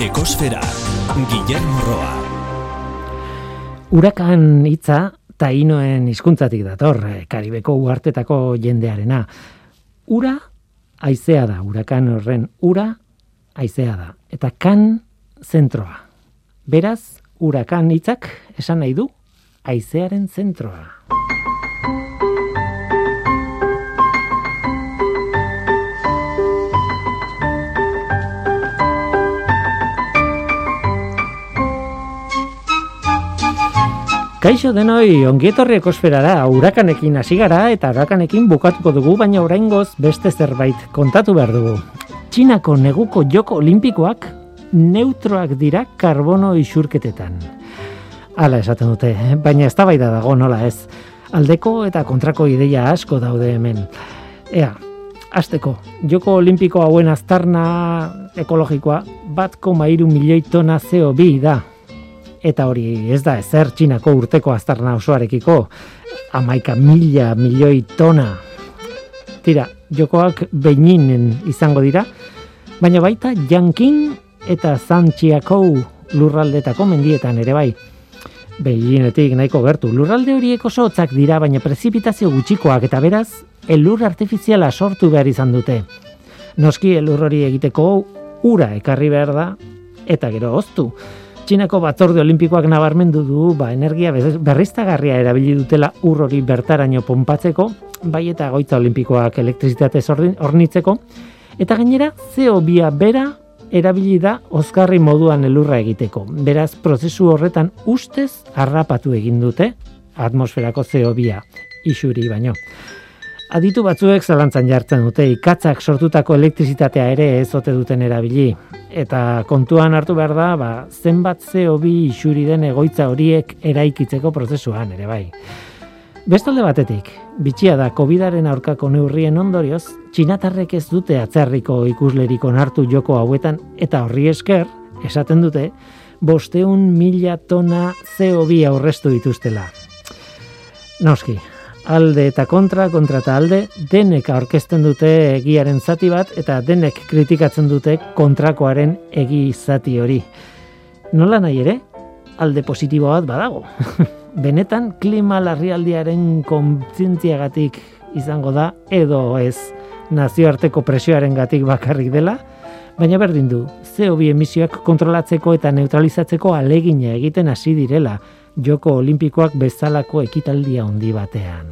Ekosfera, Guillermo Roa. Urakan hitza tainoen hizkuntzatik dator, eh, Karibeko uhartetako jendearena. Ura haizea da, urakan horren ura haizea da. Eta kan zentroa. Beraz, urakan hitzak esan nahi du haizearen zentroa. Kaixo denoi, ongietorri ekosferara, urakanekin hasi gara eta urakanekin bukatuko dugu, baina oraingoz beste zerbait kontatu behar dugu. Txinako neguko joko olimpikoak neutroak dira karbono isurketetan. Hala esaten dute, baina ez da dago nola ez. Aldeko eta kontrako ideia asko daude hemen. Ea, Azteko, joko olimpiko hauen aztarna ekologikoa bat koma milioi tona CO2 da, eta hori ez da ezer txinako urteko aztarna osoarekiko. Amaika mila milioi tona. Tira, jokoak behinen izango dira baina baita jankin eta zantxiako lurraldetako mendietan ere bai. Behinetik nahiko gertu lurralde horiek oso hotzak dira baina prezipitazio gutxikoak eta beraz elur artifiziala sortu behar izan dute. Noski elur hori egiteko ura ekarri behar da eta gero oztu Txinako batzorde olimpikoak nabarmendu du ba, energia berriztagarria erabili dutela ur hori bertaraino ponpatzeko, bai eta goitza olimpikoak elektrizitatez hornitzeko, eta gainera CO2 bera erabili da oskarri moduan elurra egiteko. Beraz, prozesu horretan ustez harrapatu egin dute atmosferako CO2 isuri baino. Aditu batzuek zalantzan jartzen dute ikatzak sortutako elektrizitatea ere ez ote duten erabili. Eta kontuan hartu behar da, ba, zenbat CO2 isuri den egoitza horiek eraikitzeko prozesuan ere bai. Bestalde batetik, bitxia da COVIDaren aurkako neurrien ondorioz, txinatarrek ez dute atzerriko ikuslerik onartu joko hauetan eta horri esker, esaten dute, bosteun mila tona CO2 aurrestu dituztela. Noski, alde eta kontra, kontra eta alde, denek aurkezten dute egiaren zati bat, eta denek kritikatzen dute kontrakoaren egi zati hori. Nola nahi ere, alde positibo bat badago. Benetan, klima larrialdiaren kontzientziagatik izango da, edo ez nazioarteko presioaren gatik bakarrik dela, baina berdin du, CO2 emisioak kontrolatzeko eta neutralizatzeko alegina egiten hasi direla, joko olimpikoak bezalako ekitaldia handi batean.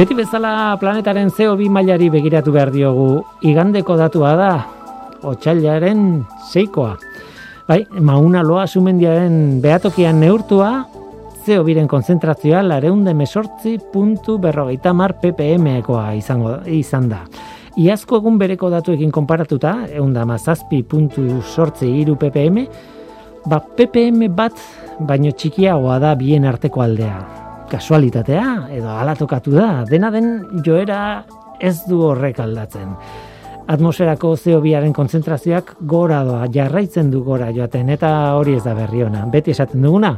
Beti bezala planetaren CO2 mailari begiratu behar diogu igandeko datua da, otxailaren seikoa. Bai, mauna loa sumendiaren behatokian neurtua, zeo biren konzentrazioa lareunde mesortzi puntu berrogeita mar ppm-ekoa izango, izan da. Iazko egun bereko datuekin konparatuta, eunda mazazpi puntu sortzi iru ppm, ba ppm bat baino txikiagoa da bien arteko aldea. Kasualitatea, edo alatokatu da, dena den joera ez du horrek aldatzen atmosferako CO2aren konzentrazioak gora doa, jarraitzen du gora joaten, eta hori ez da berri ona. Beti esaten duguna,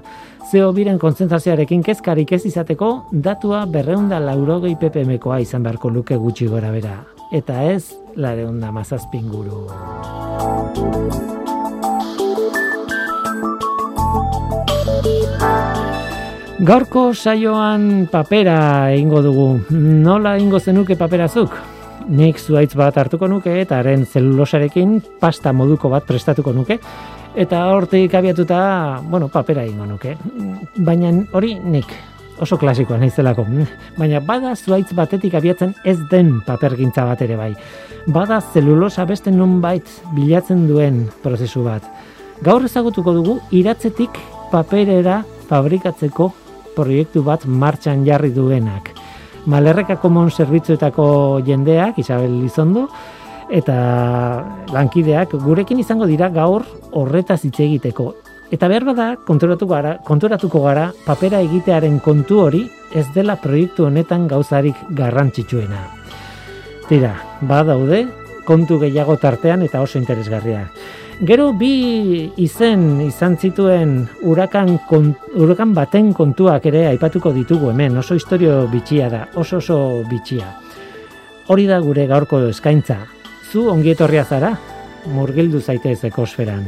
CO2ren konzentrazioarekin kezkarik ez izateko, datua berreunda laurogei ppmkoa izan beharko luke gutxi gora bera. Eta ez, lareunda mazazpin guru. Gaurko saioan papera ingo dugu. Nola ingo zenuke paperazuk? Nik zuaitz bat hartuko nuke eta haren zelulosarekin pasta moduko bat prestatuko nuke eta hortik abiatuta, bueno, papera ingo nuke. Baina hori nik oso klasikoa naizelako. Baina bada zuaitz batetik abiatzen ez den papergintza bat ere bai. Bada zelulosa beste nonbait bilatzen duen prozesu bat. Gaur ezagutuko dugu iratzetik paperera fabrikatzeko proiektu bat martxan jarri duenak. Malerreka Common zerbitzuetako jendeak, Isabel Lizondo, eta lankideak gurekin izango dira gaur horretaz hitz egiteko. Eta behar bada, konturatu gara, konturatuko gara, papera egitearen kontu hori ez dela proiektu honetan gauzarik garrantzitsuena. Tira, badaude, kontu gehiago tartean eta oso interesgarria. Gero bi izen izan zituen urakan, urakan baten kontuak ere aipatuko ditugu hemen, oso historio bitxia da, oso oso bitxia. Hori da gure gaurko eskaintza. Zu ongietorria zara, murgildu zaitez ekosferan.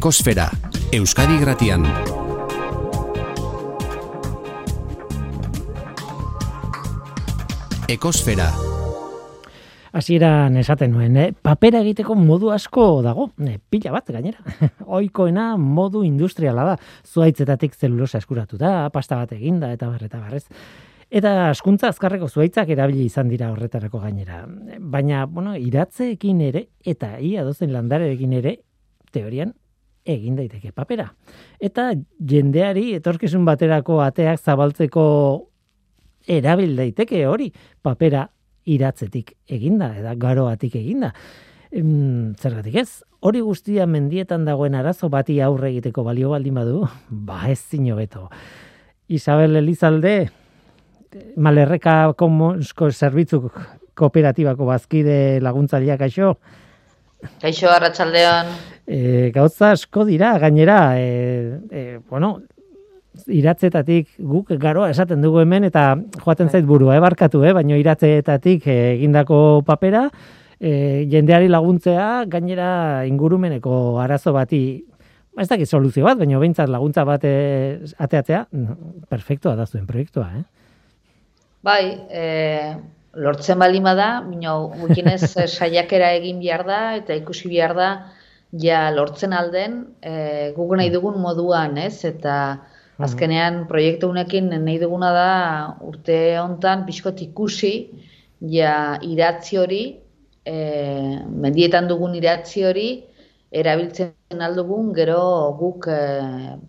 Ekosfera, Euskadi Gratian. Ekosfera. Hasieran esaten nuen, eh? papera egiteko modu asko dago, eh, pila bat gainera. Oikoena modu industriala da, zuaitzetatik zelulosa eskuratu da, pasta bat eginda eta barreta barrez. Eta askuntza azkarreko zuaitzak erabili izan dira horretarako gainera. Baina, bueno, iratzeekin ere, eta ia dozen landarekin ere, teorian, egin daiteke papera. Eta jendeari etorkizun baterako ateak zabaltzeko erabil daiteke hori papera iratzetik eginda edo garoatik eginda. Em, zergatik ez? Hori guztia mendietan dagoen arazo bati aurre egiteko balio baldin badu, ba ez zino beto. Isabel Elizalde, malerreka komonsko zerbitzuk kooperatibako bazkide laguntzaileak aixo. Kaixo, arratsaldean. E, gauza asko dira, gainera, e, e, bueno, iratzetatik guk garoa esaten dugu hemen, eta joaten bai. zait burua, eh, barkatu, eh, baina iratzetatik egindako papera, e, jendeari laguntzea, gainera ingurumeneko arazo bati, ez dakit soluzio bat, baina behintzat laguntza bat ateatzea, perfektoa da zuen proiektua, eh? Bai, e, lortzen bali da, bino gutxinez eh, saiakera egin behar da eta ikusi behar da ja lortzen alden e, guk nahi dugun moduan, ez? Eta mhm. azkenean proiektu honekin nahi duguna da urte hontan pixkot ikusi ja idatzi hori, e, mendietan dugun idatzi hori, erabiltzen aldugun gero guk e,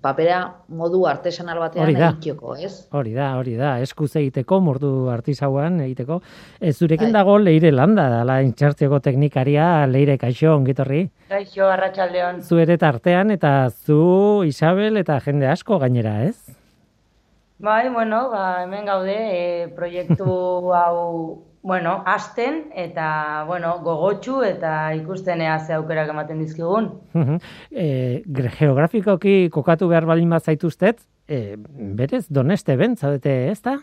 papera modu artesanal batean egiteko, ez? Hori da, hori da, eskuz egiteko, mordu artisauan egiteko. Ez zurekin bai. dago leire landa, dala intxartzioko teknikaria leire kaixo, ongitorri? Kaixo, arratsaldeon. Zu ere artean eta zu Isabel eta jende asko gainera, ez? Bai, bueno, ba, hemen gaude, e, proiektu hau bueno, asten eta bueno, gogotsu eta ikustenea ze aukerak ematen dizkigun. e, geografikoki kokatu behar balin bat zaituztet, e, berez doneste ben, zaudete ez da?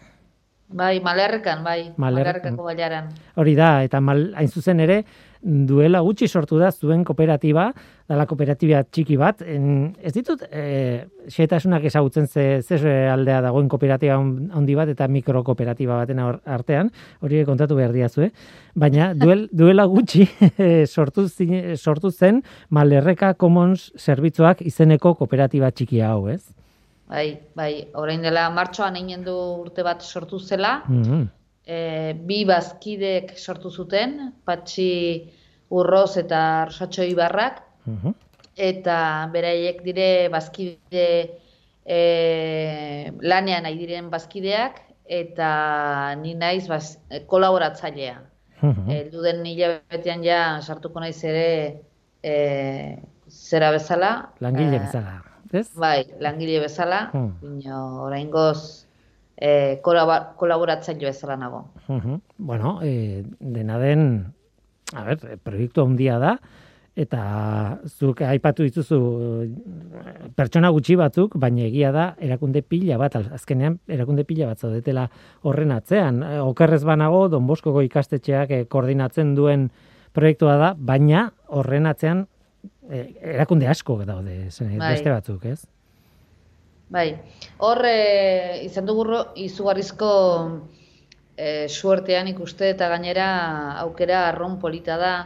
Bai, malerrekan, bai, malerrekako baiaran. Hori da, eta mal, hain zuzen ere, duela gutxi sortu da zuen kooperatiba, dala kooperatiba txiki bat. En, ez ditut, e, xetasunak ezagutzen ze, ze aldea dagoen kooperatiba handi bat eta mikrokooperatiba baten artean, hori kontatu behar diazu, eh? Baina duel, duela gutxi e, sortu, zine, sortu zen Malerreka Commons zerbitzuak izeneko kooperatiba txiki hau, ez? Bai, bai, orain dela martxoan egin du urte bat sortu zela, mm e, bi bazkidek sortu zuten, patxi urroz eta rosatxo ibarrak, mhm. eta beraiek dire bazkide e, lanean nahi diren bazkideak, eta ni naiz baz, kolaboratzailea. Mhm. E, duden nila betean ja sartuko naiz ere e, zera bezala. Langile bezala. Ez? Bai, langile bezala. Hmm. orain goz, e, kolaboratzen jo ezala nago. Bueno, e, dena den, a ber, proiektu handia da, eta zuk aipatu dituzu pertsona gutxi batzuk, baina egia da erakunde pila bat, azkenean erakunde pila bat zaudetela horren atzean. Okerrez banago, Don Boskoko ikastetxeak koordinatzen duen proiektua da, baina horren atzean erakunde asko daude bai. beste batzuk, ez? Bai, hor e, izan dugu izugarrizko e, suertean ikuste eta gainera aukera arron polita da,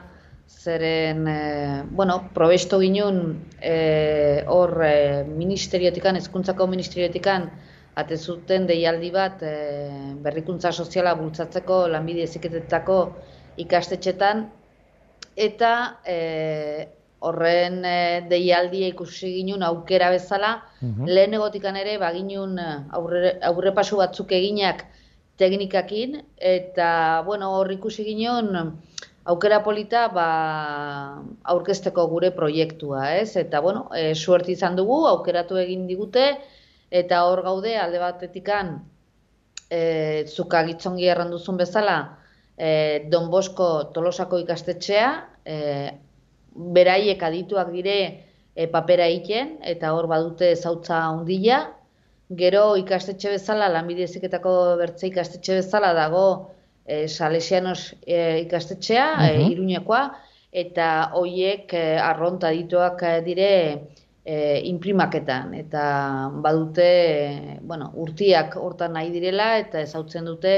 zeren, e, bueno, probesto ginen hor e, ministeriotikan, ezkuntzako ministeriotikan, ate zuten deialdi bat e, berrikuntza soziala bultzatzeko lanbide eziketetako ikastetxetan, eta e, horren e, deialdia ikusi ginen aukera bezala, mm lehen egotikan ere baginun eh, aurre, aurre pasu batzuk eginak teknikakin, eta bueno, hor ikusi ginen aukera polita ba, aurkezteko gure proiektua, ez? Eta bueno, e, suerti izan dugu, aukeratu egin digute, eta hor gaude alde batetikan e, zuka gitzongi erranduzun bezala, e, Don Bosko Tolosako ikastetxea, e, beraiek adituak dire e, papera egiten eta hor badute zautza handia. Gero ikastetxe bezala, lanbide eziketako bertze ikastetxe bezala dago e, Salesianos e, ikastetxea, uh -huh. Iruñekoa, eta hoiek e, arronta adituak dire e, imprimaketan. Eta badute, e, bueno, urtiak hortan nahi direla eta ezautzen dute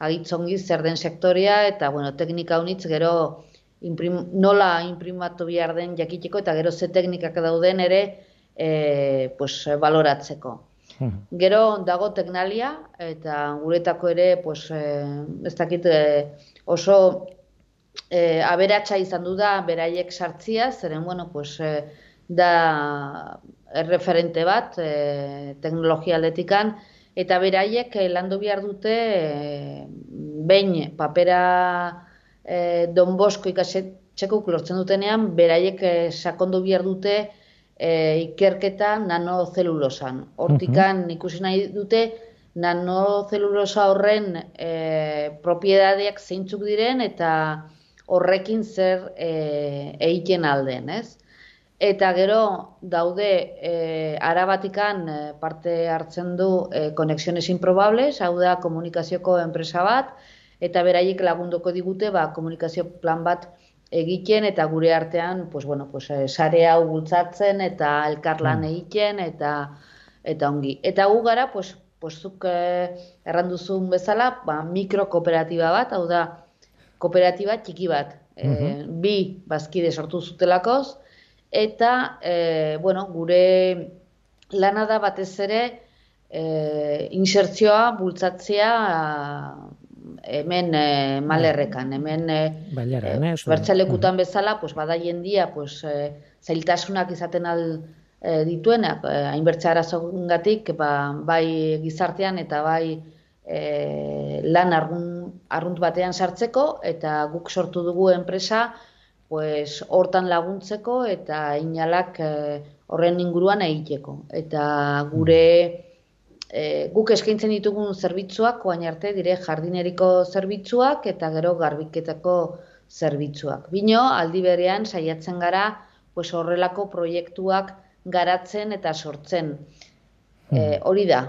agitzongi zer den sektoria eta bueno, teknika unitz gero imprim, nola imprimatu behar den jakiteko eta gero ze teknikak dauden ere e, pues, baloratzeko. Hmm. Gero dago teknalia eta guretako ere pues, e, ez dakit e, oso e, aberatsa izan du da beraiek sartzia, zeren bueno, pues, e, da erreferente bat e, teknologia aldetikan, eta beraiek landu behar dute e, behin papera e, Don Bosko ikasetxeko lortzen dutenean, beraiek e, sakondu bihar dute e, ikerketa nanozelulosan. Hortikan ikusi nahi dute nanozelulosa horren e, propiedadeak zeintzuk diren eta horrekin zer e, egiten alden, ez? Eta gero daude e, arabatikan parte hartzen du e, Konexiones Improbables, hau da komunikazioko enpresa bat, eta beraiek lagunduko digute ba, komunikazio plan bat egiten eta gure artean pues, bueno, pues, eh, sare hau bultzatzen eta elkarlan mm. egiten eta eta ongi. Eta gu gara pues, postuk eh, erranduzun bezala, ba, mikrokooperatiba bat, hau da, kooperatiba txiki bat, e, bi bazkide sortu zutelakoz, eta, e, bueno, gure lana da batez ere, e, insertzioa bultzatzea hemen e, malerrekan, hemen e, Bailaran, eh, oso. bertxalekutan bezala, pues, bada jendia, pues, e, zailtasunak izaten al e, dituenak, e, hainbertze arazoengatik, ba, bai gizartean eta bai e, lan argun, arrunt batean sartzeko, eta guk sortu dugu enpresa, pues, hortan laguntzeko eta inalak e, horren inguruan egiteko. Eta gure e, guk eskaintzen ditugun zerbitzuak, oain arte dire jardineriko zerbitzuak eta gero garbiketako zerbitzuak. Bino, aldi berean saiatzen gara pues, horrelako proiektuak garatzen eta sortzen. E, hori da,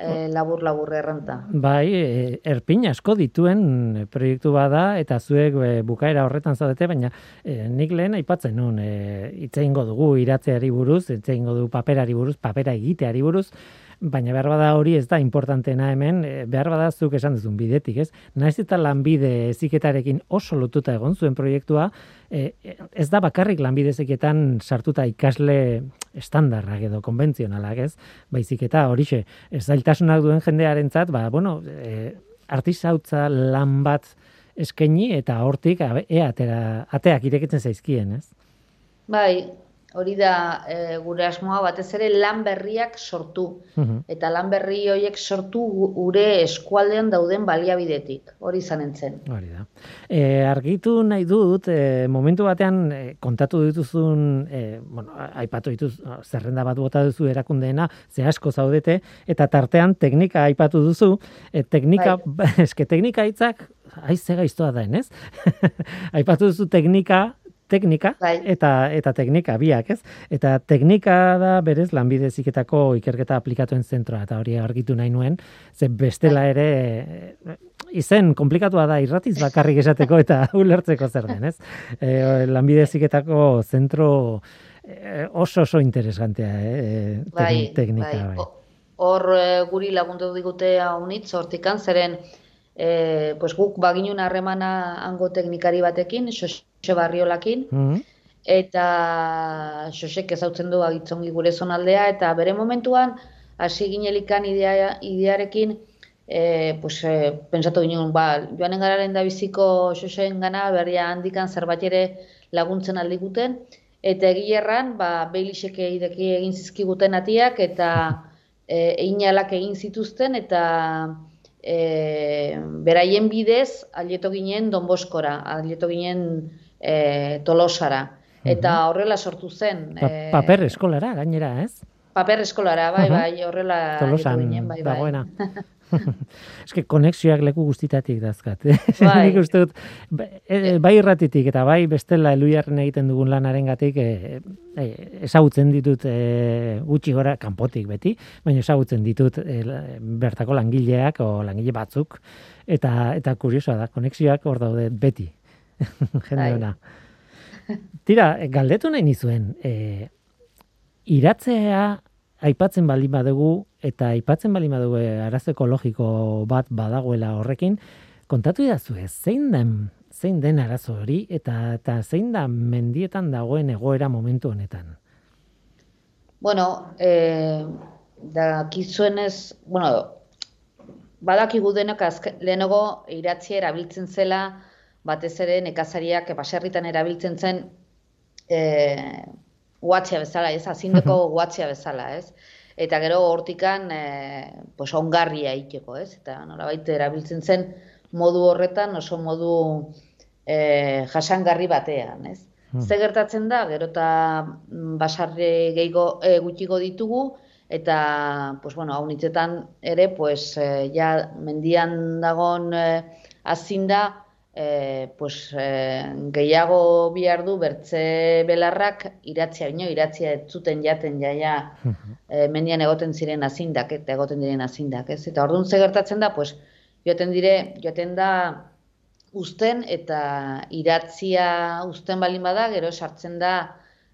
e, labur-labur erranta. Bai, e, erpin asko dituen proiektu bada eta zuek e, bukaera horretan zaudete, baina e, nik lehen aipatzen nun, e, hitz egingo dugu iratzeari buruz, hitz egingo du paperari buruz, papera egiteari buruz, baina behar bada hori ez da importantena hemen, e, behar bada zuk esan duzun bidetik, ez? Naiz eta lanbide eziketarekin oso lotuta egon zuen proiektua, e, ez da bakarrik lanbide eziketan sartuta ikasle estandarrak edo konbentzionalak, ez? Baizik eta horixe, zailtasunak duen jendearentzat, ba, bueno, e, artisautza lan bat eskaini eta hortik ea atera, ateak irekitzen zaizkien, ez? Bai, hori da e, gure asmoa batez ere lan berriak sortu. Eta lan berri horiek sortu gu- gure eskualdean dauden baliabidetik. Hori izanen zen. Hori da. E, argitu nahi dut, e, momentu batean e, kontatu dituzun, e, bueno, aipatu dituz, zerrenda bat bota duzu erakundeena, ze asko zaudete, eta tartean teknika aipatu duzu, e, teknika, eske teknika hitzak, aize gaiztoa da, ez? aipatu duzu teknika, teknika Bai. eta eta teknika biak, ez? Eta teknika da berez lanbide heziketako ikerketa aplikatuen zentroa eta hori argitu nahi nuen, ze bestela ere e, izen komplikatua da irratiz bakarrik esateko eta ulertzeko zer den, ez? E, lanbide heziketako zentro e, oso oso interesgantea, eh? Bai, teknika, bai. bai. Hor e, guri lagundu digute haunitz, hortikan, zeren e, pues guk baginun harremana hango teknikari batekin, Xoxe Barriolakin, Mhm. eta Xosek ezautzen du agitzongi gure zonaldea, eta bere momentuan, hasi ginelikan idea, idearekin, e, pues, e, pensatu ginen, ba, joanen gararen da biziko Xoseen gana, berria handikan zerbait ere laguntzen aldiguten, eta egilerran, ba, beiliseke ideki egin zizkiguten atiak, eta e, einalak egin zituzten, eta e, beraien bidez alieto ginen Don Boskora, alieto ginen e, Tolosara. Eta horrela sortu zen. Pa, e, paper eskolara gainera, ez? paper eskolara, bai, bai, horrela Tolosan ginen, bai, bai. dagoena. Eske konexioak leku guztitatik dazkat. Bai. Nik uste dut, e, bai irratitik eta bai bestela eluiarren egiten dugun lanarengatik e, e, ezagutzen ditut e, gutxi gora kanpotik beti, baina ezagutzen ditut e, bertako langileak o langile batzuk eta eta kuriosoa da, konexioak hor daude beti. Jende Bai. ona. Tira, galdetu nahi nizuen, e, iratzea aipatzen baldin badugu eta aipatzen baldin badugu e, arazo ekologiko bat badagoela horrekin, kontatu idazu ez, zein den zein den arazo hori eta eta zein da mendietan dagoen egoera momentu honetan. Bueno, eh, dakizuenez, bueno, badakigu denok azke, lehenago iratzia erabiltzen zela, batez ere nekazariak baserritan erabiltzen zen eh, guatzia bezala, ez, azindeko guatzia bezala, ez? Eta gero hortikan, eh, pues ongarria egiteko, ez? Eta nolabait erabiltzen zen modu horretan oso modu eh, jasangarri batean, ez? Ze gertatzen da, gero eta mm, basarri gehiago e, gutxigo ditugu, eta, pues, bueno, hau nitzetan ere, pues, e, ja, mendian dagon e, azinda, e, pues, e, gehiago bihar du bertze belarrak iratzia bino, iratzia ez zuten jaten jaia e, mendian egoten ziren azindak, eta egoten diren azindak, ez? Eta orduan ze gertatzen da, pues, joaten dire, joaten da, uzten eta iratzia uzten balin bada, gero sartzen da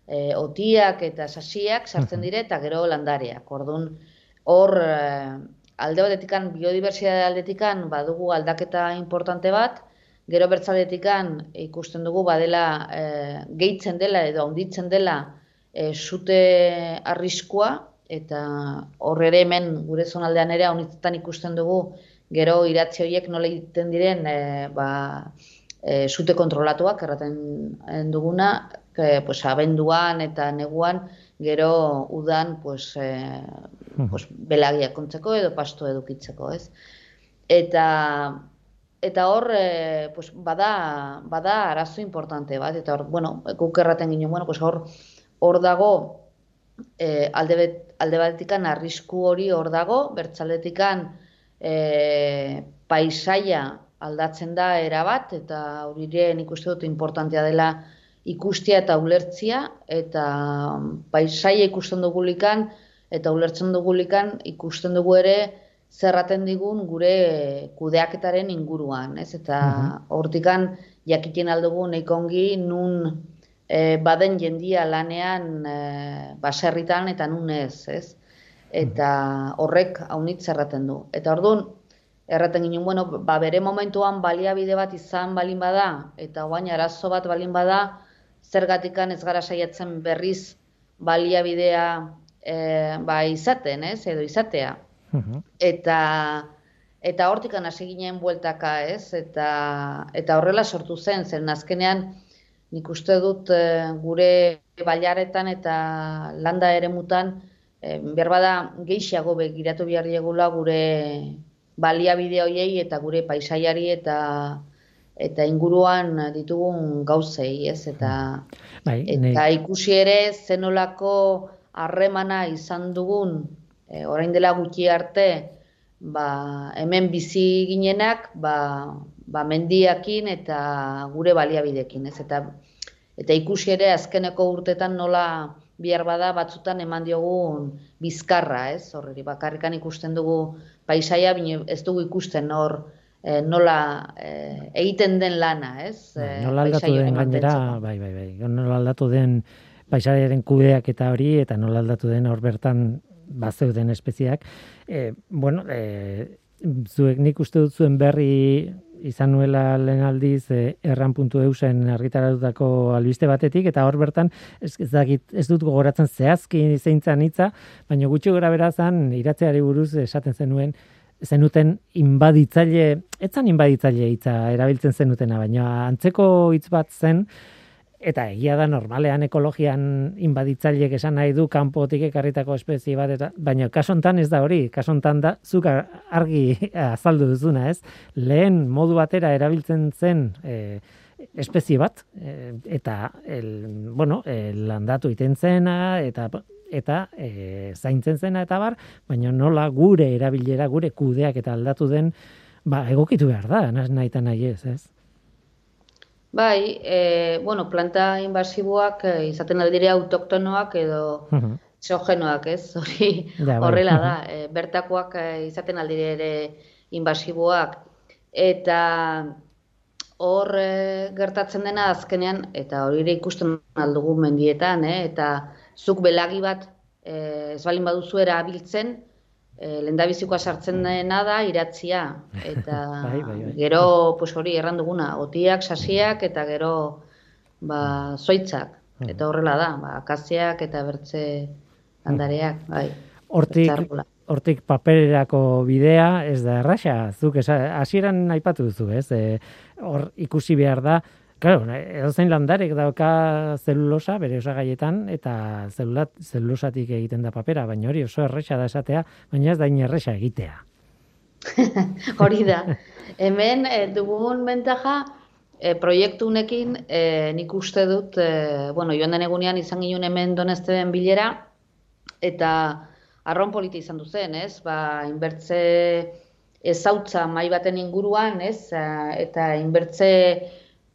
e, otiak eta sasiak sartzen dire eta gero landareak. Orduan hor e, alde batetikan, biodibertsitate aldetikan, badugu aldaketa importante bat, gero bertzaldetikan ikusten dugu badela e, gehitzen dela edo handitzen dela e, sute arriskua, eta hor ere hemen gure zonaldean ere honitzetan ikusten dugu gero iratzi horiek nola egiten diren e, ba, e, sute kontrolatuak erraten duguna, e, pues, abenduan eta neguan gero udan pues, e, pues, belagiak kontzeko edo pasto edukitzeko, ez? Eta eta hor e, pues, bada, bada arazo importante bat, eta hor, bueno, guk erraten ginen, bueno, pues, hor, hor dago e, alde, bet, alde batetikan arrisku hori hor dago, bertzaldetikan e, paisaia aldatzen da erabat, eta hori ere nik uste dut importantea dela ikustia eta ulertzia, eta paisaia ikusten dugulikan, eta ulertzen dugulikan ikusten dugu ere zerraten digun gure kudeaketaren inguruan, ez? Eta mhm. hortikan jakiten aldugu nahiko nun e, baden jendia lanean e, baserritan eta nun ez, ez? Eta horrek haunit zerraten du. Eta orduan, erraten ginen, bueno, ba, bere momentuan baliabide bat izan balin bada, eta guain arazo bat balin bada, zergatikan ez gara saiatzen berriz baliabidea e, ba, izaten, ez, edo izatea. Eta eta hortikan hasi ginen bueltaka, ez? Eta eta horrela sortu zen, zen azkenean nik uste dut e, gure bailaretan eta landa eremutan e, behar bada gehiago begiratu behar diegula gure baliabide hoiei eta gure paisaiari eta eta inguruan ditugun gauzei, ez? Eta, bai, eta ikusi ere zenolako harremana izan dugun e, orain dela gutxi arte ba, hemen bizi ginenak ba, ba mendiakin eta gure baliabidekin, ez? Eta, eta ikusi ere azkeneko urtetan nola bihar bada batzutan eman diogun bizkarra, ez? Horreri bakarrikan ikusten dugu paisaia, bine ez dugu ikusten hor e, nola e, egiten den lana, ez? Eh, nola aldatu den gainera, bai, bai, bai, nola aldatu den paisaiaren kudeak eta hori, eta nola aldatu den hor bertan bazeuden espeziak. E, bueno, e, zuek nik uste dut zuen berri izan nuela lehen aldiz e, erran.eusen argitaratutako albiste batetik, eta hor bertan ez, ez, ez dut gogoratzen zehazki zeintzan hitza, baina gutxi gora berazan iratzeari buruz esaten zenuen, zenuten inbaditzaile, etzan inbaditzaile hitza erabiltzen zenutena, baina antzeko hitz bat zen, eta egia da normalean ekologian inbaditzaileek esan nahi du kanpotik ekarritako espezie bat eta baina kaso hontan ez da hori. Kaso hontan da zuk argi azaldu duzuna ez? Lehen modu batera erabiltzen zen e, espezie bat e, eta el, bueno el landatu iten zena eta eta e, zaintzen zena eta bar baina nola gure erabilera gure kudeak eta aldatu den ba egokitu behar da nahi eta nahi ez ez Bai, e, bueno, planta invasiboak e, izaten aldire autoktonoak edo xogenoak, ez? Hori bai. horrela da. E, bertakoak e, izaten aldire ere invasiboak. Eta hor e, gertatzen dena azkenean, eta hori ere ikusten aldugu mendietan, eh? eta zuk belagi bat e, ez balin baduzu erabiltzen, e, lendabizikoa sartzen dena da iratzia. Eta bai, bai, bai. gero pues hori erran duguna otiak sasiak eta gero ba zoitzak. Eta horrela da ba akaziak eta bertze landareak bai. Hortik hortik papererako bidea ez da erraxa zuk hasieran aipatu duzu ez? E, hor ikusi behar da Claro, edo zein landarek dauka zelulosa bere osagaietan eta zelulat zelulosatik egiten da papera, baina hori oso erresa da esatea, baina ez da erresa egitea. hori da. Hemen e, dugun bentaja e, proiektu unekin e, nik uste dut, e, bueno, joan den egunean izan ginen hemen doneste den bilera eta arron polita izan duzen, ez? Ba, inbertze ezautza mai baten inguruan, ez? Eta inbertze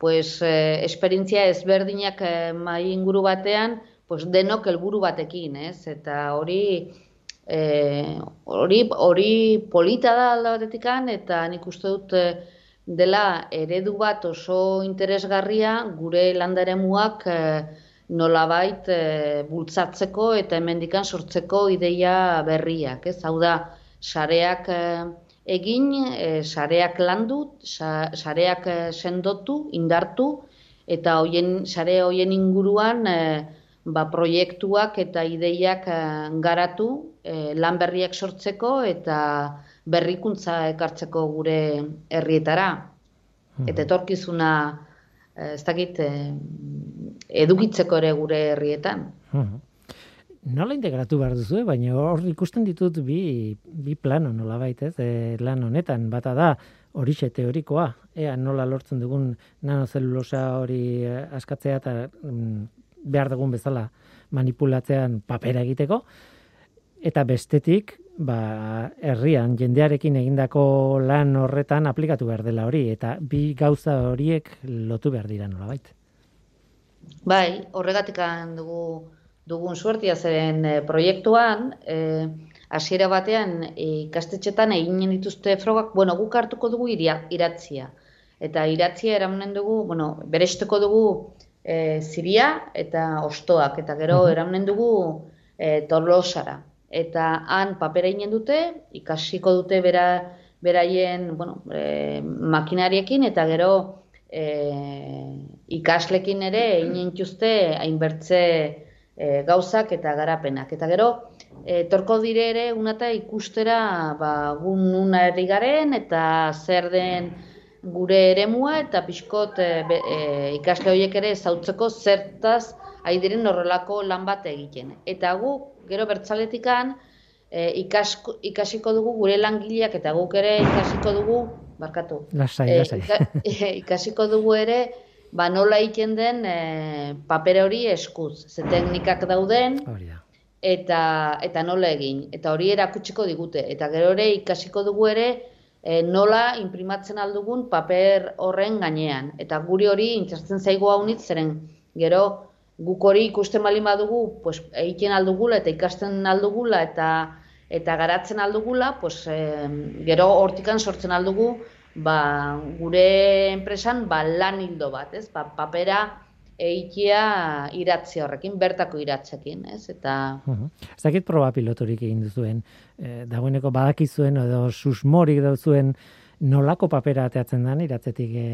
pues, eh, esperientzia ezberdinak eh, mai inguru batean, pues, denok helburu batekin, ez? Eta hori eh, hori hori polita da alda batetikan, eta nik uste dut eh, dela eredu bat oso interesgarria gure landaremuak eh, nolabait eh, bultzatzeko eta hemendikan sortzeko ideia berriak, ez? Hau da, sareak egin, sareak landu, sareak sendotu, indartu, eta hoien sare hoien inguruan ba, proiektuak eta ideiak garatu lan berriak sortzeko eta berrikuntza ekartzeko gure herrietara. Hmm. Eta etorkizuna Eh, ez dakit, eh, edukitzeko ere gure herrietan. Hmm. Nola integratu behar duzu, baina hor ikusten ditut bi, bi plano nola baitez, e, lan honetan, bata da horixe teorikoa, ea nola lortzen dugun nanozelulosa hori askatzea eta mm, behar dugun bezala manipulatzean papera egiteko, eta bestetik, ba, herrian, jendearekin egindako lan horretan aplikatu behar dela hori, eta bi gauza horiek lotu behar dira nola. Bai, horregatik dugu dugun suertia zeren e, proiektuan, e, hasiera batean e, ikastetxetan eginen dituzte frogak, bueno, guk hartuko dugu iria, iratzia. Eta iratzia eramunen dugu, bueno, beresteko dugu e, ziria eta ostoak, eta gero eramunen dugu e, torlosara eta han papera inen dute, ikasiko dute bera, beraien bueno, e, makinariekin, eta gero e, ikaslekin ere inen txuzte hainbertze e, gauzak eta garapenak. Eta gero, e, torko dire ere unata ikustera ba, gun nuna herri garen, eta zer den gure eremua, eta pixkot e, e, ikasle horiek ere zautzeko zertaz haidiren horrelako lan bat egiten. Eta guk gero bertzaletikan e, ikasko, ikasiko dugu gure langileak eta guk ere ikasiko dugu, barkatu, lasai, e, lasai. E, ikasiko dugu ere, ba nola egiten den e, papere hori eskuz, ze teknikak dauden, eta, eta nola egin, eta hori erakutsiko digute, eta gero ere ikasiko dugu ere, e, nola imprimatzen aldugun paper horren gainean, eta guri hori intzatzen zaigu hau zeren gero, guk hori ikusten bali badugu, pues egiten aldugula eta ikasten aldugula eta eta garatzen aldugula, pues gero hortikan sortzen aldugu ba, gure enpresan ba, lan hildo bat, ez? Ba, papera eikia iratzi horrekin, bertako iratzekin, ez? Eta... Uh Ez dakit proba pilotorik egin duzuen, e, dagoeneko badakizuen edo susmorik dauzuen nolako papera ateatzen den iratzetik e,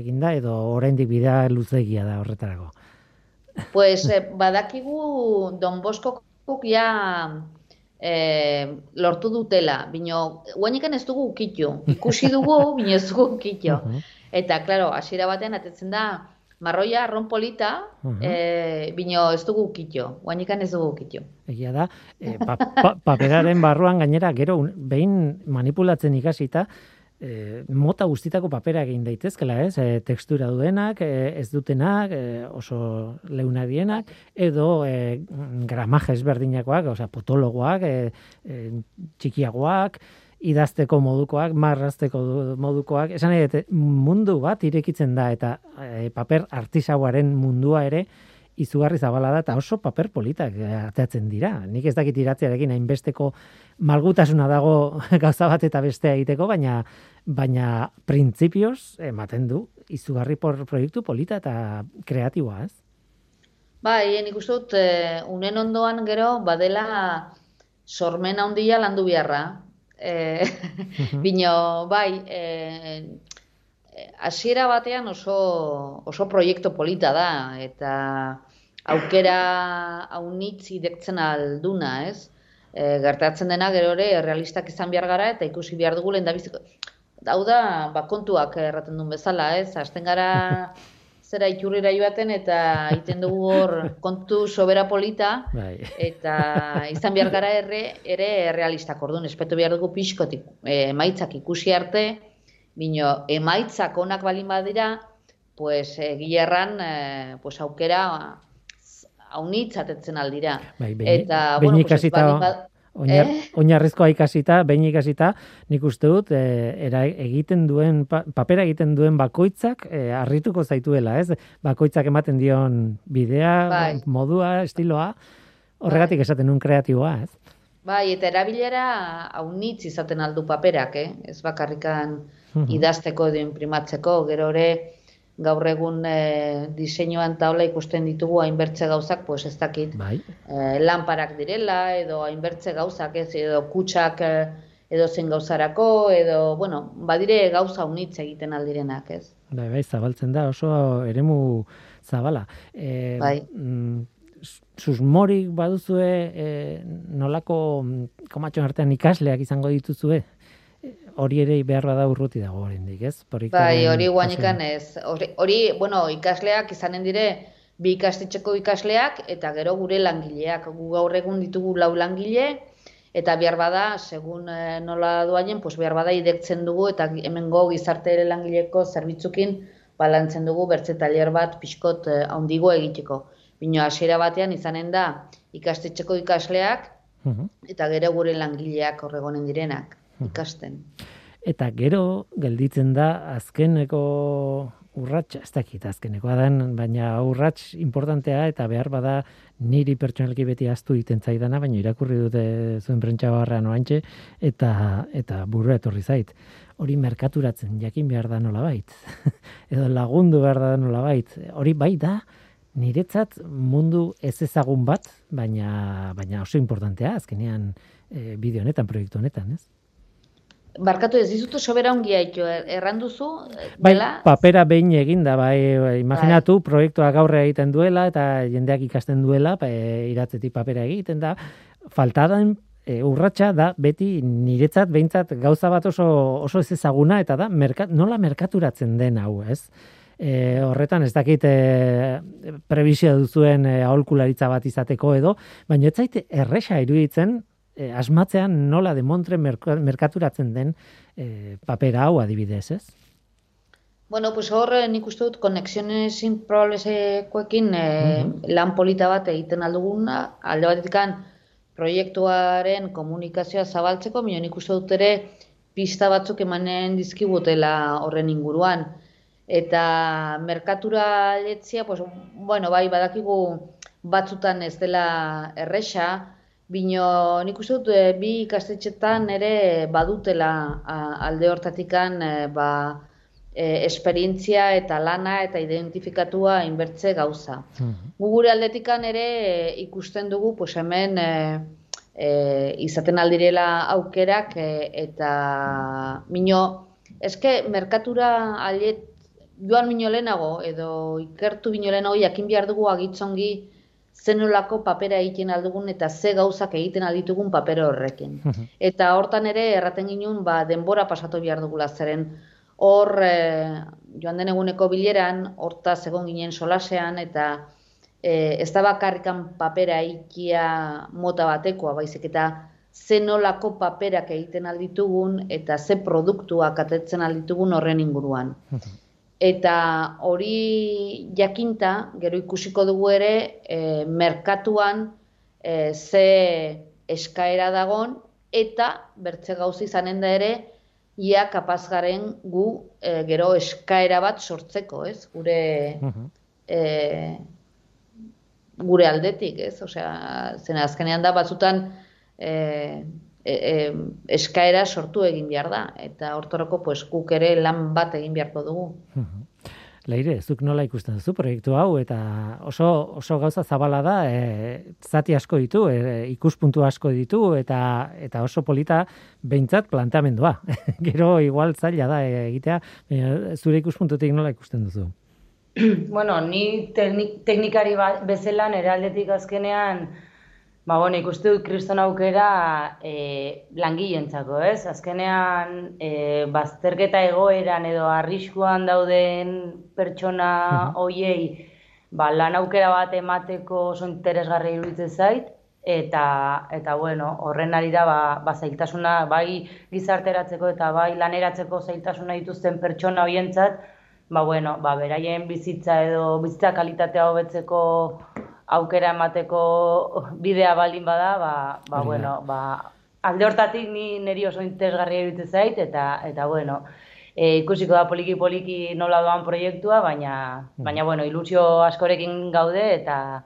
eginda edo oraindik bidea luzegia da horretarako. Pues eh, badakigu Don Bosco ja eh, lortu dutela, bino, guainikan ez dugu ukitu, ikusi dugu, bino ez dugu ukitu. Eta, klaro, hasiera batean atetzen da, marroia arron polita, eh, bino ez dugu ukitu, guainikan ez dugu ukitu. Egia da, eh, pa, pa, paperaren barruan gainera, gero, behin manipulatzen ikasita, e, mota guztitako papera egin daitezkela, ez? E, tekstura duenak, e, ez dutenak, e, oso leuna dienak, edo e, gramaje ezberdinakoak, osea, potologoak, e, e, txikiagoak, idazteko modukoak, marrazteko modukoak, esan edo, mundu bat irekitzen da, eta e, paper artisauaren mundua ere, izugarri zabala da, eta oso paper politak ateatzen dira. Nik ez dakit iratzearekin hainbesteko malgutasuna dago gauza bat eta bestea egiteko, baina baina printzipioz ematen du izugarri por proiektu polita eta kreatiboa, ez? Bai, nik uste dut, e, unen ondoan gero, badela sormen handia landu biharra. E, bino, bai, e, hasiera batean oso, oso proiektu polita da, eta aukera haunitz idektzen alduna, ez? e, gertatzen dena gero ere realistak izan behar gara eta ikusi behar dugu lehen da biziko. Hau da, ba, kontuak erraten duen bezala, ez? Azten gara zera ikurrira joaten eta iten dugu hor kontu sobera polita bai. eta izan behar gara ere, ere realistak orduan, espetu behar dugu pixkotik e, emaitzak ikusi arte, bino emaitzak onak balin badira, pues egia erran, e, pues aukera haunitzatetzen aldira. Bai, eta, bueno, pues, Oinar, eh? Oinarrizkoa ikasita, behin ikasita, nik uste dut, e, era egiten duen, papera egiten duen bakoitzak, e, arrituko zaituela, ez? Bakoitzak ematen dion bidea, bai. modua, estiloa, horregatik bai. esaten un kreatiboa, ez? Bai, eta erabilera haunitz izaten aldu paperak, eh? Ez bakarrikan idazteko edo imprimatzeko, gero ere, gaur egun e, diseinuan taula ikusten ditugu hainbertze gauzak, pues ez dakit, bai. e, lanparak direla, edo hainbertze gauzak, ez, edo kutsak e, edo zen gauzarako, edo, bueno, badire gauza unitz egiten aldirenak, ez? Bai, bai, zabaltzen da, oso eremu zabala. E, Bai. mm, susmorik baduzue e, nolako mm, komatxon artean ikasleak izango dituzue? Hori ere behar bada urruti dago oraindik, ez? Proiektuaren Bai, hori guanikan ez. Hori, hori, bueno, ikasleak izanen dire, bi ikastetxeko ikasleak, eta gero gure langileak. Gu gaur egun ditugu lau langile, eta behar bada, segun eh, nola doaien, pues behar bada idektzen dugu, eta hemengo gizarte ere langileko zerbitzukin balantzen dugu bertze tailer bat pixkot eh, handigo egiteko. Bino hasiera batean izanen da ikastetxeko ikasleak, Mhm. eta gero gure langileak horregonen direnak ikasten. Eta gero gelditzen da azkeneko urratsa, ez dakit azkenekoa den, baina urrats importantea eta behar bada niri pertsonalki beti astu egiten zaidana, baina irakurri dute zuen prentsa barrean oantxe, eta, eta burua etorri zait. Hori merkaturatzen jakin behar da nolabait. Edo lagundu behar da nolabait. Hori bai da, niretzat mundu ez ezagun bat, baina, baina oso importantea azkenean e, bideo honetan, proiektu honetan, ez? Barkatu ez dizutu sobera ongi haitu, erran duzu, eh, Bai, dela, papera behin eginda, bai, bai, imaginatu proiektua gaur egiten duela eta jendeak ikasten duela, ba, e, iratzetik papera egiten da, faltadan e, urratsa da beti niretzat behintzat gauza bat oso oso ez ezaguna eta da merkat, nola merkaturatzen den hau, ez? E, horretan ez dakit e, prebizio duzuen e, aholkularitza bat izateko edo, baina ez zaite erresa iruditzen e, asmatzean nola demontre merka- merkaturatzen den e, papera hau adibidez, ez? bueno, pues hor eh, nik uste dut konexiones improbables-ekoekin eh, lan polita bat egiten alduguna, alde batetikan proiektuaren komunikazioa zabaltzeko, mio nik uste dut ere pista batzuk emanen dizkigutela horren inguruan. Eta merkatura letzia, pues, bueno, bai, badakigu batzutan ez dela erresa, bino nik uste dut eh, bi ikastetxetan ere badutela a- alde hortatikan eh, ba, eh, esperientzia eta lana eta identifikatua inbertze gauza. Gu gure aldetikan ere ikusten dugu pues hemen eh, eh, izaten aldirela aukerak eh, eta mino eske merkatura alet joan mino lehenago edo ikertu bino lehenago jakin behar dugu agitzongi zenolako papera egiten aldugun eta ze gauzak egiten alditugun paper horrekin. Eta hortan ere erraten ginen ba, denbora pasatu behar dugula zeren hor eh, joan den eguneko bileran, hortaz egon ginen solasean eta eh, ez da bakarrikan papera ikia mota batekoa, baizik eta ze nolako paperak egiten alditugun eta ze produktuak atetzen alditugun horren inguruan. Eta hori jakinta, gero ikusiko dugu ere, e, merkatuan e, ze eskaera dagon, eta bertze gauza izanen da ere, ia kapaz garen gu e, gero eskaera bat sortzeko, ez? Gure, e, gure aldetik, ez? Osea, zen azkenean da batzutan e, e, e, eskaera sortu egin behar da, eta hortorako pues, guk ere lan bat egin beharko dugu. Leire, zuk nola ikusten duzu proiektu hau eta oso oso gauza zabala da, e, zati asko ditu, e, ikuspuntu asko ditu eta eta oso polita behintzat planteamendua. Gero igual zaila da e, egitea, zure ikuspuntutik nola ikusten duzu? bueno, ni teknik, teknikari ba, bezala nire aldetik azkenean, ba, bueno, ikuste dut kriston aukera e, langileentzako, ez? Azkenean, e, bazterketa egoeran edo arriskuan dauden pertsona hoiei, ba, lan aukera bat emateko oso interesgarri iruditzen zait, eta, eta bueno, horren arira ba, ba zailtasuna, bai gizarteratzeko eta bai laneratzeko zailtasuna dituzten pertsona hoientzat, ba, bueno, ba, beraien bizitza edo bizitza kalitatea hobetzeko aukera emateko bidea baldin bada, ba, ba, Hori bueno, ba, alde hortatik ni niri oso interesgarria iruditzen zait, eta, eta bueno, e, ikusiko da poliki-poliki nola doan proiektua, baina, baina bueno, ilusio askorekin gaude, eta,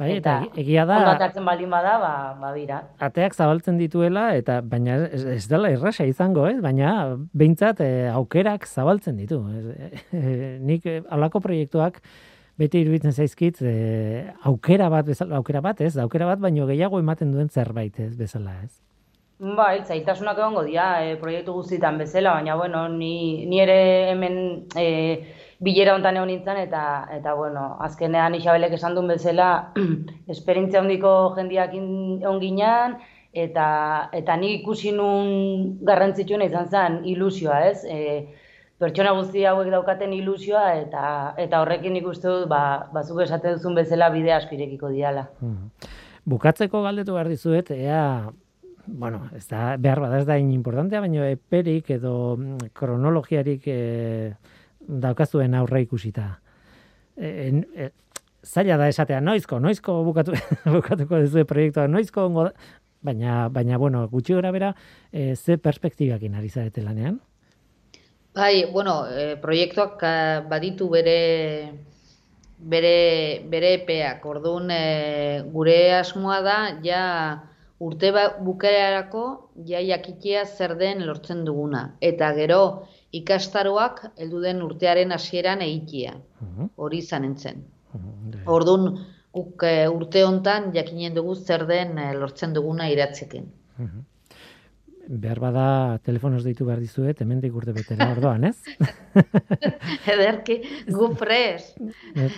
Bai, eta egi- egia da- ondo atatzen baldin bada, ba, ba bira. Ateak zabaltzen dituela eta baina ez, ez dela errasa izango, ez? Baina behintzat e, aukerak zabaltzen ditu. Ez, e, nik e, halako proiektuak beti iruditzen zaizkit e, aukera bat bezala, aukera bat, ez? Aukera bat baino gehiago ematen duen zerbait, ez bezala, ez? Bai, zaitasunak egongo dira e, proiektu guztietan bezala, baina bueno, ni, ni ere hemen e, bilera hontan egon nintzen eta eta bueno, azkenean Isabelek esan duen bezala esperientzia handiko jendiak egon ginean eta eta ni ikusi nun garrantzitsuena izan zen ilusioa, ez? E, pertsona guzti hauek daukaten ilusioa eta eta horrekin ikuste dut ba bazuk esaten duzun bezala bide aspirekiko diala. Hmm. Bukatzeko galdetu behar dizuet, ea bueno, ez da, behar bada ez da importantea, baina eperik edo mm, kronologiarik e, daukazuen aurre ikusita. E, e, zaila da esatea, noizko, noizko bukatu, bukatuko duzu proiektua, noizko ongo da, baina, baina, bueno, gutxi gora bera, e, ze perspektibakin ari zarete lanean? Bai, bueno, e, proiektuak baditu bere bere bere epeak. Orduan, e, gure asmoa da ja urte ba, bukaerarako ja jakitea zer den lortzen duguna. Eta gero ikastaroak heldu den urtearen hasieran egitea. Mhm. Hori izan entzen. Mhm, Orduan, uk, eh, urte hontan jakinen dugu zer den lortzen duguna iratzeken. Behar bada telefonoz deitu behar dizuet, hemen urte betera ordoan, ez? Ederki, gu pres.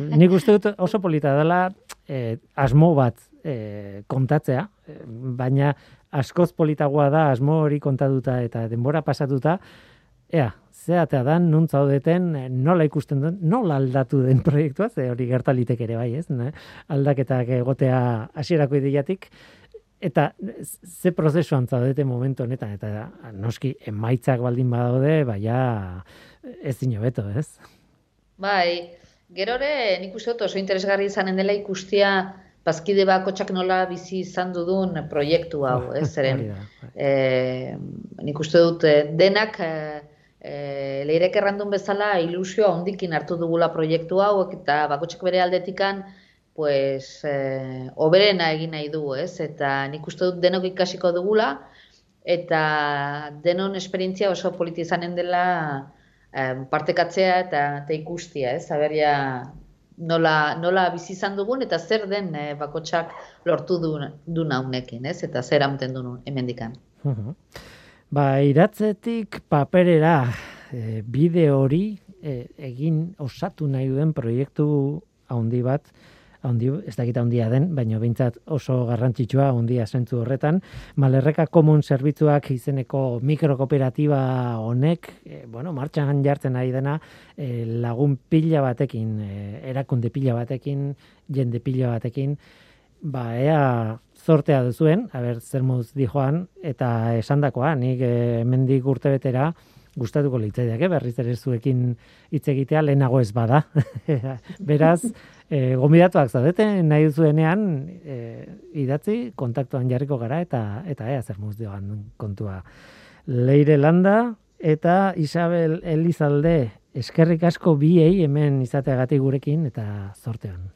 Nik uste dut oso polita dela eh, asmo bat e, kontatzea, baina askoz politagoa da asmo hori kontatuta eta denbora pasatuta, ea, zeatea da, nun zaudeten, nola ikusten duen, nola aldatu den proiektua, ze hori gertalitek ere bai, ez? Ne? Aldaketak egotea hasierako ideiatik, eta ze prozesuan zaudeten momentu honetan, eta noski emaitzak baldin badaude, baina ez dino beto, ez? Bai, gerore nik uste oso interesgarri izanen dela ikustia bazkide bakotxak nola bizi izan dudun proiektu hau, ez zeren. E, nik uste dut eh, denak e, leirek errandun bezala ilusioa ondikin hartu dugula proiektu hau, eta bakotxak bere aldetikan, pues, e, oberena egin nahi du, ez? Eta nik uste dut denok ikasiko dugula, eta denon esperientzia oso politizanen dela e, partekatzea eta, eta ikustia, ez? Zaberia nola, nola bizi izan dugun eta zer den e, bakotsak lortu du, du naunekin, ez? Eta zer amten du hemendikan. Ba, iratzetik paperera e, bide hori e, egin osatu nahi duen proiektu handi bat, handi, ez dakita handia den, baina behintzat oso garrantzitsua handia zentzu horretan. Malerreka komun zerbitzuak izeneko mikrokooperatiba honek, e, bueno, martxan jartzen nahi dena, e, lagun pila batekin, e, erakunde pila batekin, jende pila batekin, ba, ea zortea duzuen, haber, zer muz di joan, eta esandakoa, nik e, mendik urte betera, gustatuko litzaidak, eh? berriz ere zuekin hitz egitea lehenago ez bada. Beraz, e, gomidatuak zaudete, nahi duzuenean e, idatzi, kontaktuan jarriko gara eta eta ea zer muz kontua. Leire Landa eta Isabel Elizalde eskerrik asko biei hemen izateagatik gurekin eta zortean.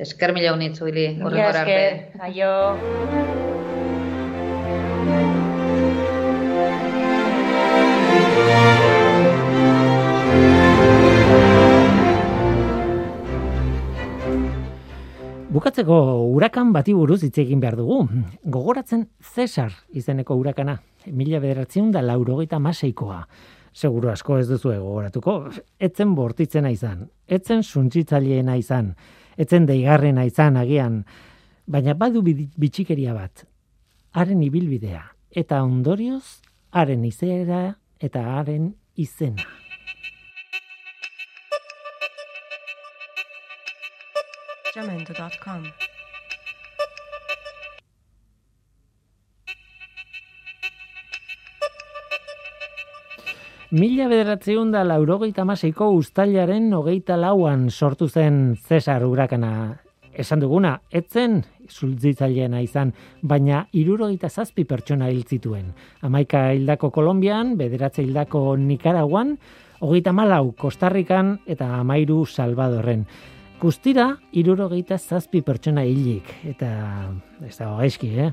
Esker mila unitzu, Ili. Esker, aio. Bukatzeko urakan bati buruz hitz egin behar dugu. Gogoratzen Cesar izeneko urakana, mila bederatzen da laurogeita maseikoa. Seguro asko ez duzu gogoratuko, etzen bortitzena izan, etzen suntzitzaileena izan, etzen deigarrena izan agian, baina badu bitxikeria bat, haren ibilbidea, eta ondorioz, haren izera eta haren izena. jamendo.com. Mila bederatzeun da laurogeita maseiko ustailaren hogeita lauan sortu zen Cesar urakana. Esan duguna, etzen zultzitzaileena izan, baina irurogeita zazpi pertsona hil zituen. Amaika hildako Kolombian, bederatze hildako Nikaraguan, hogeita malau Kostarrikan eta amairu Salvadorren. Guztira, irurogeita zazpi pertsona hilik, eta ez da gaizki, eh?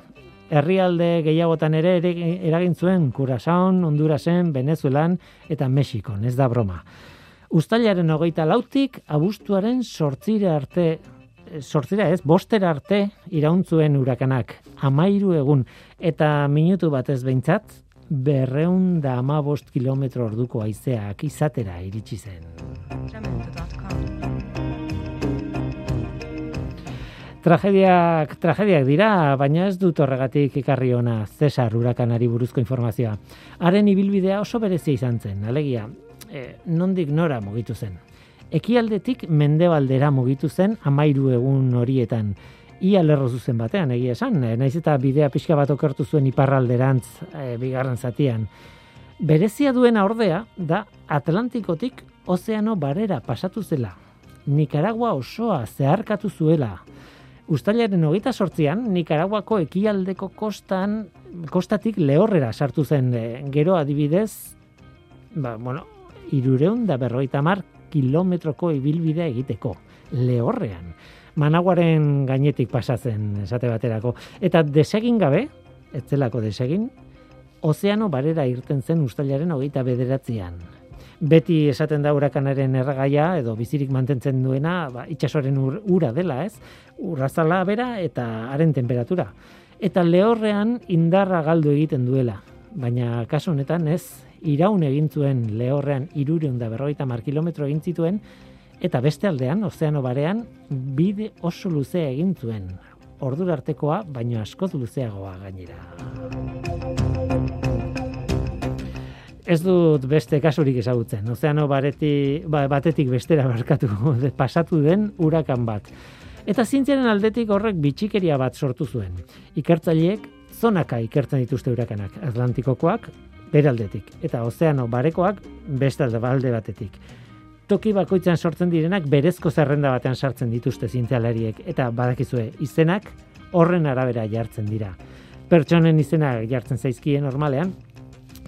Herrialde gehiagotan ere eragin zuen Kurasaon, Hondurasen, Venezuelan eta Mexikon, ez da broma. Uztailaren hogeita lautik, abuztuaren sortzire arte sortzira ez, bostera arte irauntzuen urakanak, amairu egun, eta minutu batez behintzat, berreun da amabost kilometro orduko aizeak izatera iritsi zen. Tragediak, tragediak dira, baina ez dut horregatik ikarri ona Cesar urakanari buruzko informazioa. Haren ibilbidea oso berezia izan zen, alegia, e, nondik nora mugitu zen. Ekialdetik mendebaldera mugitu zen amairu egun horietan. Ia lerro zuzen batean, egia esan, e, naiz eta bidea pixka bat okertu zuen iparralderantz e, bigarren zatian. Berezia duena ordea da Atlantikotik ozeano barera pasatu zela. Nicaragua osoa zeharkatu zuela. Uztailaren hogeita sortzian, Nicaraguako ekialdeko kostan, kostatik lehorrera sartu zen e, gero adibidez, ba, bueno, irureun da berroita mar kilometroko ibilbidea egiteko, lehorrean. Managuaren gainetik pasatzen esate baterako. Eta desegin gabe, etzelako desegin, ozeano barera irten zen ustailaren hogeita bederatzean beti esaten da urakanaren erragaia edo bizirik mantentzen duena, ba, itxasoren ura dela, ez? Urrazala bera eta haren temperatura. Eta lehorrean indarra galdu egiten duela. Baina kasu honetan ez, iraun egin zuen lehorrean irureun da berroita mar kilometro egin zituen, eta beste aldean, ozeano barean, bide oso luzea egin zuen. Ordur artekoa, baino askoz luzeagoa gainera ez dut beste kasurik ezagutzen. Ozeano bareti, ba, batetik bestera barkatu pasatu den urakan bat. Eta zientziaren aldetik horrek bitxikeria bat sortu zuen. Ikertzaileek zonaka ikertzen dituzte urakanak, Atlantikokoak beraldetik eta ozeano barekoak beste alde batetik. Toki bakoitzan sortzen direnak berezko zerrenda batean sartzen dituzte zientzialariek eta badakizue izenak horren arabera jartzen dira. Pertsonen izenak jartzen zaizkien normalean,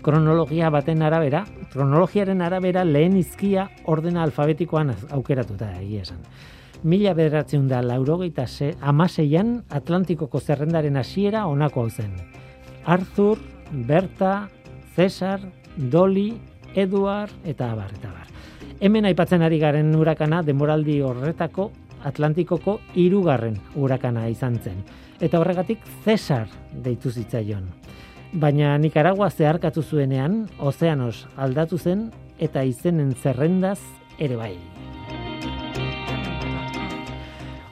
kronologia baten arabera, kronologiaren arabera lehen izkia ordena alfabetikoan aukeratuta egia esan. Mila bederatzen da laurogeita amaseian Atlantikoko zerrendaren hasiera onako hau zen. Arthur, Berta, Cesar, Dolly, Eduard eta abar, eta abar. Hemen aipatzen ari garen urakana demoraldi horretako Atlantikoko hirugarren urakana izan zen. Eta horregatik Cesar deitu zitzaion baina Nicaragua zeharkatu zuenean, ozeanos aldatu zen eta izenen zerrendaz ere bai.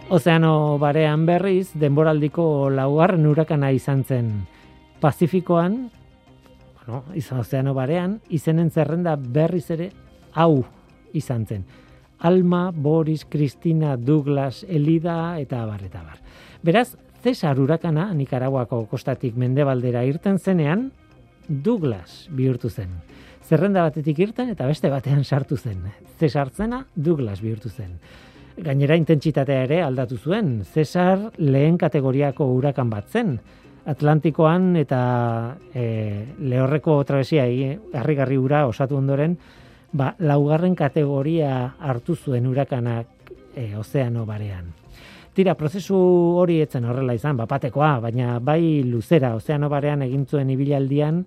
Ozeano barean berriz, denboraldiko laugarren urakana izan zen. Pazifikoan, bueno, izan ozeano barean, izenen zerrenda berriz ere hau izan zen. Alma, Boris, Cristina, Douglas, Elida eta abar, eta abar. Beraz, Cesar urakana Nicaraguako kostatik mendebaldera irten zenean, Douglas bihurtu zen. Zerrenda batetik irten eta beste batean sartu zen. Cesar zena Douglas bihurtu zen. Gainera intentsitatea ere aldatu zuen. Cesar lehen kategoriako urakan bat zen. Atlantikoan eta e, lehorreko trabesia harrigarri ura osatu ondoren, ba, laugarren kategoria hartu zuen urakanak e, ozeano barean. Tira, prozesu hori etzen horrela izan, bapatekoa, baina bai luzera, ozeano barean egin zuen ibilaldian,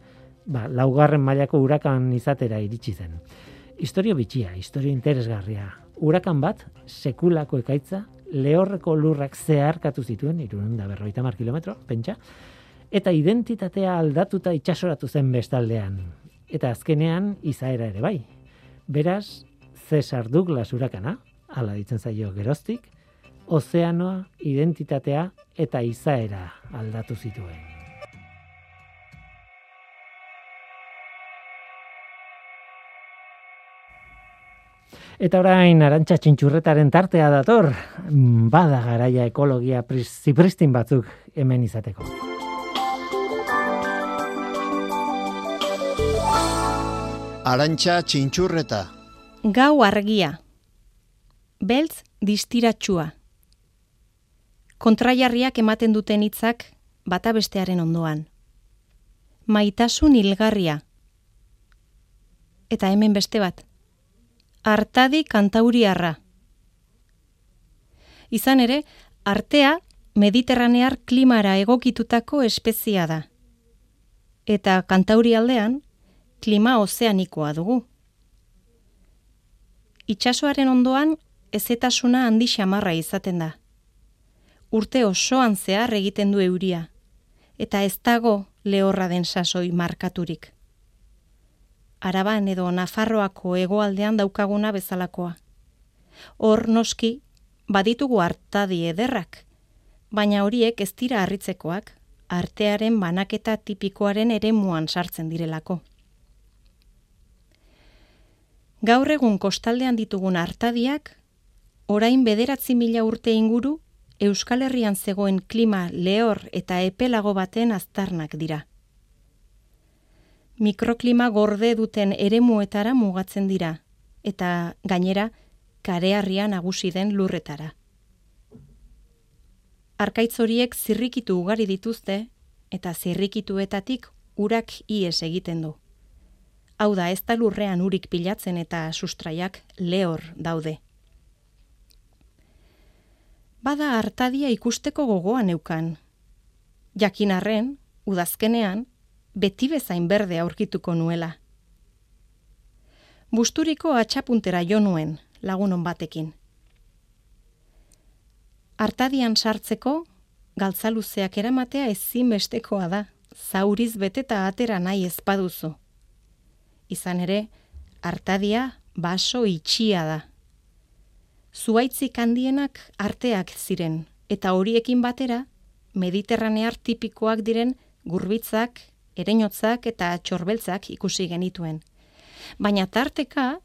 ba, laugarren mailako urakan izatera iritsi zen. Historio bitxia, historio interesgarria. Urakan bat, sekulako ekaitza, lehorreko lurrak zeharkatu zituen, irunun da berroita mar kilometro, pentsa, eta identitatea aldatuta itxasoratu zen bestaldean. Eta azkenean, izaera ere bai. Beraz, Cesar Douglas urakana, ala ditzen zaio geroztik, ozeanoa, identitatea eta izaera aldatu zituen. Eta orain arantxa txintxurretaren tartea dator, bada garaia ekologia zipristin batzuk hemen izateko. Arantxa txintxurreta. Gau argia. Beltz distiratxua kontraiarriak ematen duten hitzak bata bestearen ondoan. Maitasun hilgarria. Eta hemen beste bat. Artadi kantauriarra. Izan ere, artea mediterranear klimara egokitutako espezia da. Eta kantauri aldean, klima ozeanikoa dugu. Itxasoaren ondoan, ezetasuna handi xamarra izaten da urte osoan zehar egiten du euria, eta ez dago lehorra den sasoi markaturik. Araban edo Nafarroako hegoaldean daukaguna bezalakoa. Hor noski, baditugu hartadi ederrak, baina horiek ez dira harritzekoak, artearen banaketa tipikoaren eremuan sartzen direlako. Gaur egun kostaldean ditugun hartadiak, orain bederatzi mila urte inguru, Euskal Herrian zegoen klima lehor eta epelago baten aztarnak dira. Mikroklima gorde duten eremuetara mugatzen dira, eta gainera, karearria nagusi den lurretara. Arkaitz horiek zirrikitu ugari dituzte, eta zirrikituetatik urak ies egiten du. Hau da, ez da lurrean urik pilatzen eta sustraiak lehor daude. Bada hartadia ikusteko gogoan neukan. Jakinarren, udazkenean, beti bezain berde aurkituko nuela. Busturiko atxapuntera jo nuen, lagunon batekin. Artadian sartzeko, galtzaluzeak eramatea ezin bestekoa da, zauriz beteta atera nahi ezpaduzu izan ere, artadia baso itxia da. Zuaitzik handienak arteak ziren, eta horiekin batera, mediterranear tipikoak diren gurbitzak, erenotzak eta txorbeltzak ikusi genituen. Baina tarteka,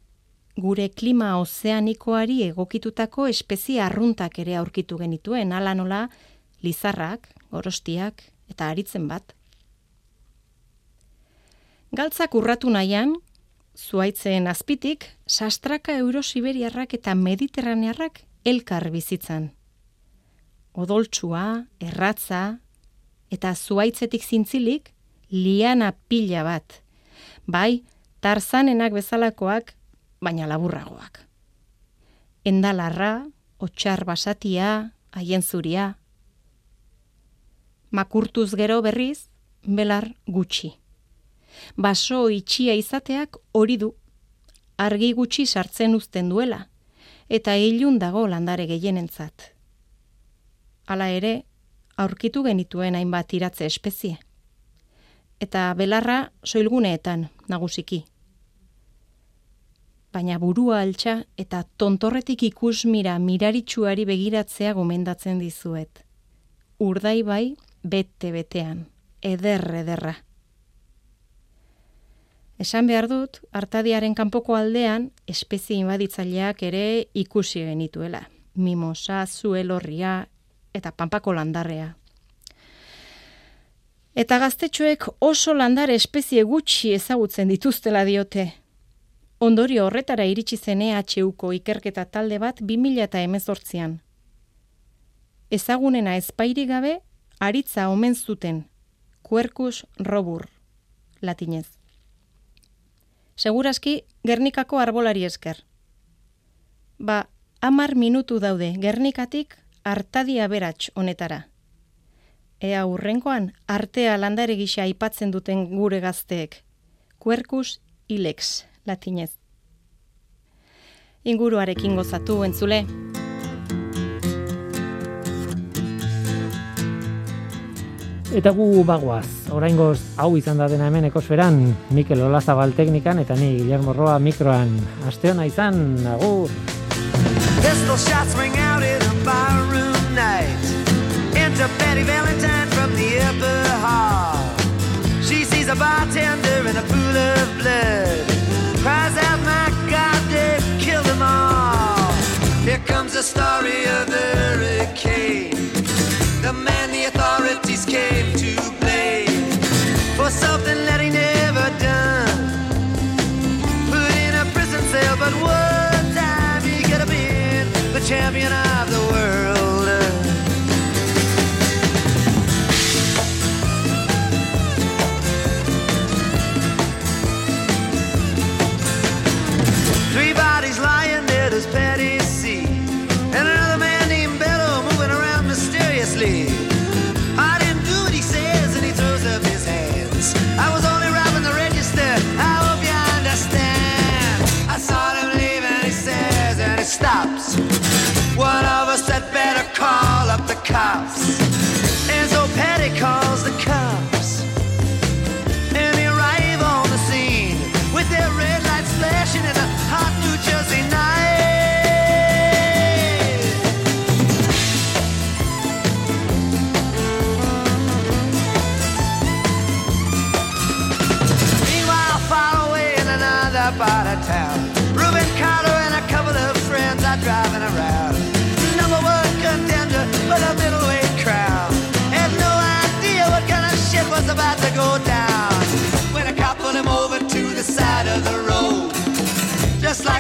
gure klima ozeanikoari egokitutako espezie arruntak ere aurkitu genituen, ala nola, lizarrak, gorostiak eta aritzen bat. Galtzak urratu nahian, zuaitzen azpitik, sastraka eurosiberiarrak eta mediterranearrak elkar bizitzan. Odoltsua, erratza, eta zuaitzetik zintzilik, liana pila bat. Bai, tarzanenak bezalakoak, baina laburragoak. Endalarra, otxar basatia, haien zuria. Makurtuz gero berriz, belar gutxi baso itxia izateak hori du, argi gutxi sartzen uzten duela, eta ilun dago landare gehienentzat. Hala ere, aurkitu genituen hainbat iratze espezie. Eta belarra soilguneetan nagusiki. Baina burua altxa eta tontorretik ikus mira miraritsuari begiratzea gomendatzen dizuet. Urdai bai, bete betean, eder ederra. Esan behar dut, artadiaren kanpoko aldean, espezie inbaditzaileak ere ikusi genituela. Mimosa, zuelorria eta pampako landarrea. Eta gaztetxoek oso landare espezie gutxi ezagutzen dituztela diote. Ondorio horretara iritsi zene HUko ikerketa talde bat 2000 eta emezortzian. Ezagunena ezpairi gabe, aritza omen zuten, kuerkus robur, latinez. Seguraski, Gernikako arbolari esker. Ba, amar minutu daude Gernikatik artadia beratx honetara. Ea urrenkoan, artea landare gisa aipatzen duten gure gazteek. Quercus ilex, latinez. Inguruarekin gozatu entzule. Eta gu bagoaz, oraingoz hau izan da dena hemen ekosferan, Mikel Olazabal teknikan eta ni Guillermo Roa mikroan. Aste hona izan, agur! Pistol shots ring out in a barroom night. Enter Betty Valentine from the upper hall. She sees a bartender in a pool of blood. Cries out, my God, they've killed them all. Here comes the story of the hurricane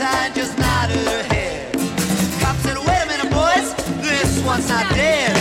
Valentine just nodded her head. Cop said, wait a minute, boys, this one's not dead.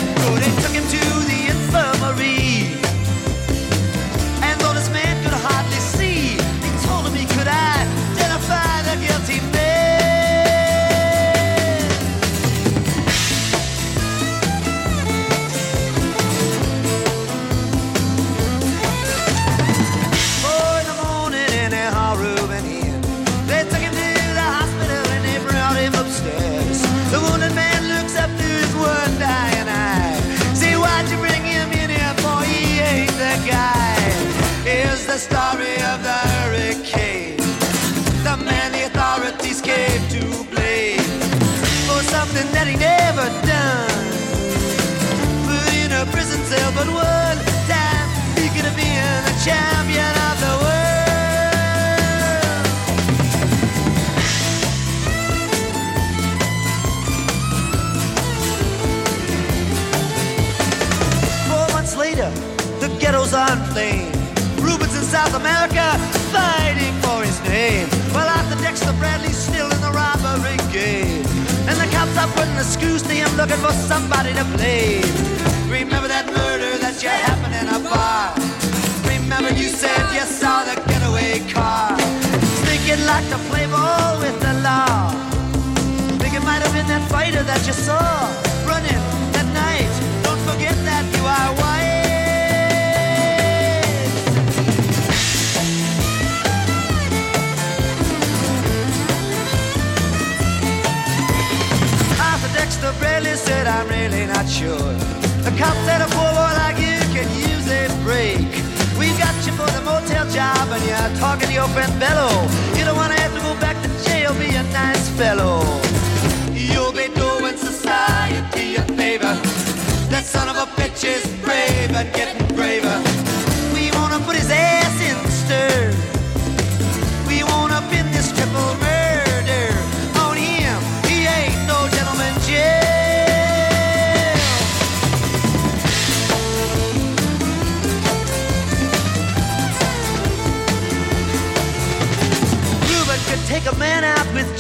But one time he could have been the champion of the world. Later, the ghetto's on flame. Rubens in South America fighting for his name. Well, Arthur Dexter Bradley's still in the robbery game. And the cops are putting the screws to him looking for somebody to blame. Remember that murder that you happened in a bar. Remember you said you saw the getaway car. Think you'd like to play ball with the law. Think it might have been that fighter that you saw running that night. Don't forget that you are white. Dexter Bradley said, I'm really not sure. The cop said a poor boy like you can use a break. We got you for the motel job and you're talking to your friend Bello. You don't want to have to go back to jail, be a nice fellow. You'll be doing society a favor. That son of a bitch is brave and getting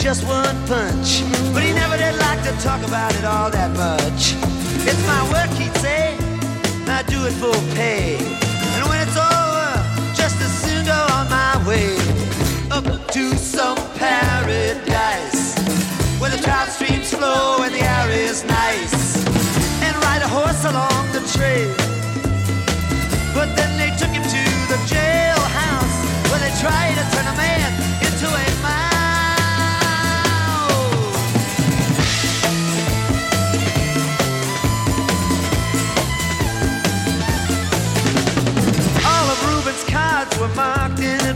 just one punch, but he never did like to talk about it all that much. It's my work, he'd say. I do it for pay. And when it's over, just as soon go on my way up to some paradise where the trout streams flow and the air is nice, and ride a horse along the trail. But then they took him to the jailhouse where they tried to turn a man into a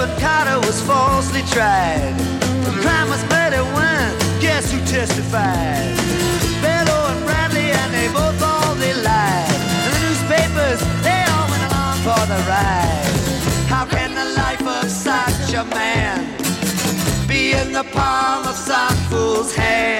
Robert Carter was falsely tried. The crime was better when, guess who testified? Bello and Bradley, and they both all they lied. And the newspapers, they all went along for the ride. How can the life of such a man be in the palm of some fool's hand?